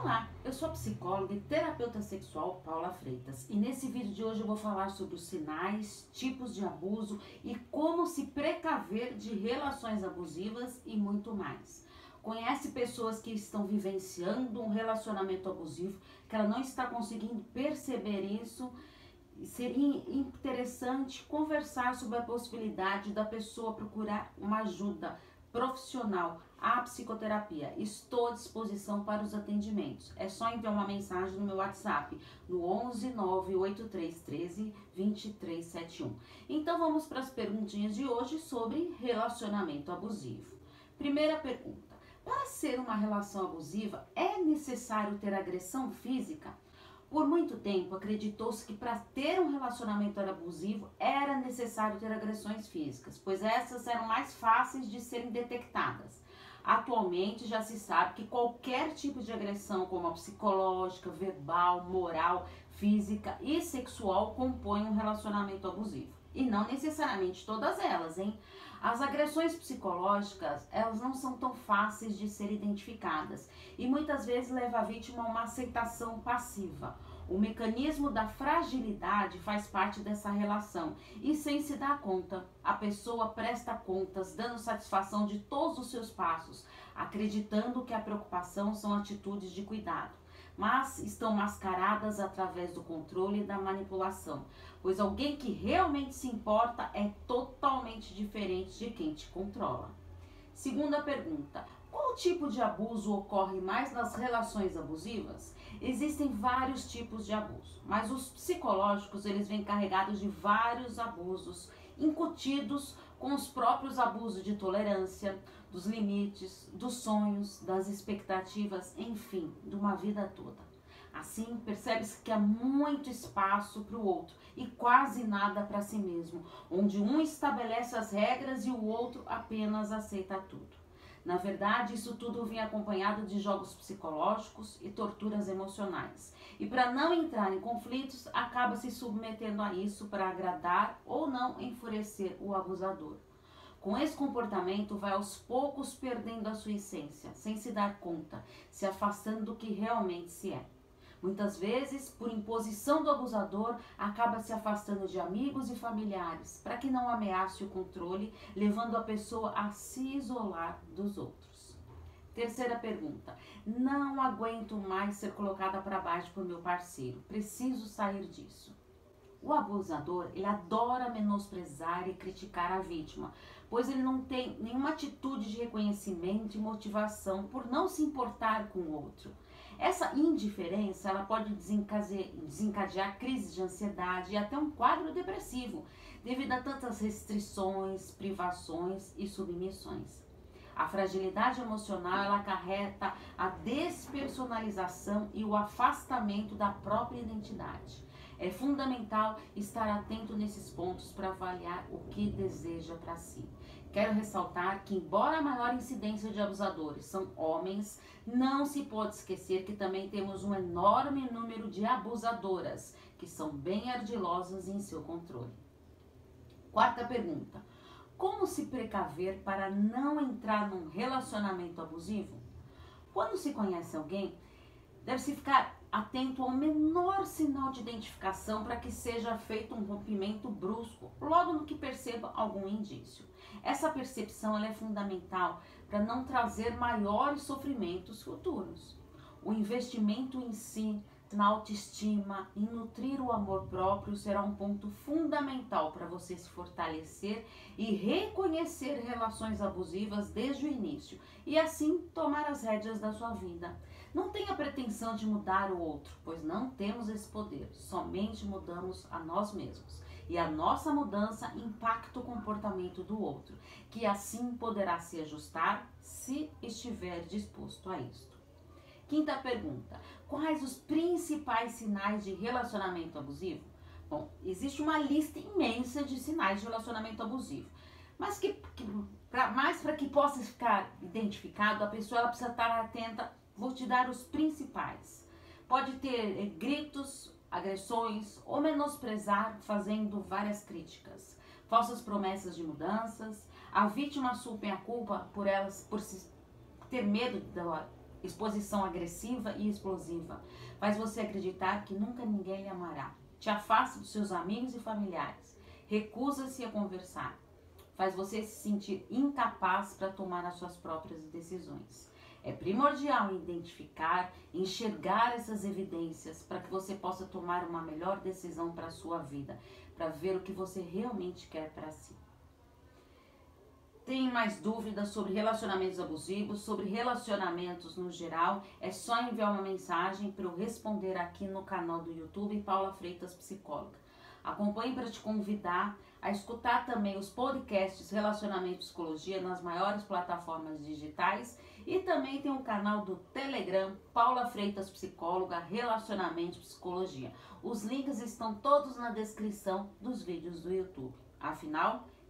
Olá, eu sou a psicóloga e terapeuta sexual Paula Freitas e nesse vídeo de hoje eu vou falar sobre os sinais, tipos de abuso e como se precaver de relações abusivas e muito mais. Conhece pessoas que estão vivenciando um relacionamento abusivo, que ela não está conseguindo perceber isso? Seria interessante conversar sobre a possibilidade da pessoa procurar uma ajuda profissional, a psicoterapia. Estou à disposição para os atendimentos. É só enviar uma mensagem no meu WhatsApp no 11 98313 2371. Então vamos para as perguntinhas de hoje sobre relacionamento abusivo. Primeira pergunta: para ser uma relação abusiva é necessário ter agressão física? Por muito tempo, acreditou-se que para ter um relacionamento abusivo era necessário ter agressões físicas, pois essas eram mais fáceis de serem detectadas. Atualmente já se sabe que qualquer tipo de agressão, como a psicológica, verbal, moral, física e sexual, compõe um relacionamento abusivo. E não necessariamente todas elas, hein? As agressões psicológicas, elas não são tão fáceis de ser identificadas e muitas vezes leva a vítima a uma aceitação passiva. O mecanismo da fragilidade faz parte dessa relação e, sem se dar conta, a pessoa presta contas, dando satisfação de todos os seus passos, acreditando que a preocupação são atitudes de cuidado mas estão mascaradas através do controle e da manipulação, pois alguém que realmente se importa é totalmente diferente de quem te controla. Segunda pergunta: qual tipo de abuso ocorre mais nas relações abusivas? Existem vários tipos de abuso, mas os psicológicos eles vêm carregados de vários abusos incutidos com os próprios abusos de tolerância, dos limites, dos sonhos, das expectativas, enfim, de uma vida toda. Assim, percebe-se que há muito espaço para o outro e quase nada para si mesmo, onde um estabelece as regras e o outro apenas aceita tudo. Na verdade, isso tudo vem acompanhado de jogos psicológicos e torturas emocionais. E para não entrar em conflitos, acaba se submetendo a isso para agradar ou não enfurecer o abusador. Com esse comportamento, vai aos poucos perdendo a sua essência, sem se dar conta, se afastando do que realmente se é. Muitas vezes, por imposição do abusador, acaba se afastando de amigos e familiares, para que não ameace o controle, levando a pessoa a se isolar dos outros. Terceira pergunta: Não aguento mais ser colocada para baixo por meu parceiro. Preciso sair disso. O abusador, ele adora menosprezar e criticar a vítima, pois ele não tem nenhuma atitude de reconhecimento e motivação por não se importar com o outro. Essa indiferença ela pode desencadear crises de ansiedade e até um quadro depressivo, devido a tantas restrições, privações e submissões. A fragilidade emocional ela acarreta a despersonalização e o afastamento da própria identidade. É fundamental estar atento nesses pontos para avaliar o que deseja para si. Quero ressaltar que, embora a maior incidência de abusadores são homens, não se pode esquecer que também temos um enorme número de abusadoras, que são bem ardilosas em seu controle. Quarta pergunta: Como se precaver para não entrar num relacionamento abusivo? Quando se conhece alguém, deve-se ficar atento ao menor sinal de identificação para que seja feito um rompimento brusco, logo no que perceba algum indício. Essa percepção é fundamental para não trazer maiores sofrimentos futuros. O investimento em si, na autoestima, em nutrir o amor próprio será um ponto fundamental para você se fortalecer e reconhecer relações abusivas desde o início e assim tomar as rédeas da sua vida. Não tenha pretensão de mudar o outro, pois não temos esse poder, somente mudamos a nós mesmos. E a nossa mudança impacta o comportamento do outro, que assim poderá se ajustar se estiver disposto a isto. Quinta pergunta: quais os principais sinais de relacionamento abusivo? Bom, existe uma lista imensa de sinais de relacionamento abusivo, mas que, que pra, mais para que possa ficar identificado, a pessoa ela precisa estar atenta Vou te dar os principais. Pode ter eh, gritos, agressões ou menosprezar, fazendo várias críticas. Falsas promessas de mudanças. A vítima assume a culpa por elas, por se ter medo da exposição agressiva e explosiva. Faz você acreditar que nunca ninguém lhe amará. Te afasta dos seus amigos e familiares. Recusa-se a conversar. Faz você se sentir incapaz para tomar as suas próprias decisões. É primordial identificar, enxergar essas evidências para que você possa tomar uma melhor decisão para a sua vida, para ver o que você realmente quer para si. Tem mais dúvidas sobre relacionamentos abusivos, sobre relacionamentos no geral, é só enviar uma mensagem para eu responder aqui no canal do YouTube Paula Freitas Psicóloga. Acompanhe para te convidar a escutar também os podcasts Relacionamento e Psicologia nas maiores plataformas digitais e também tem o canal do Telegram Paula Freitas Psicóloga Relacionamento e Psicologia. Os links estão todos na descrição dos vídeos do YouTube. Afinal,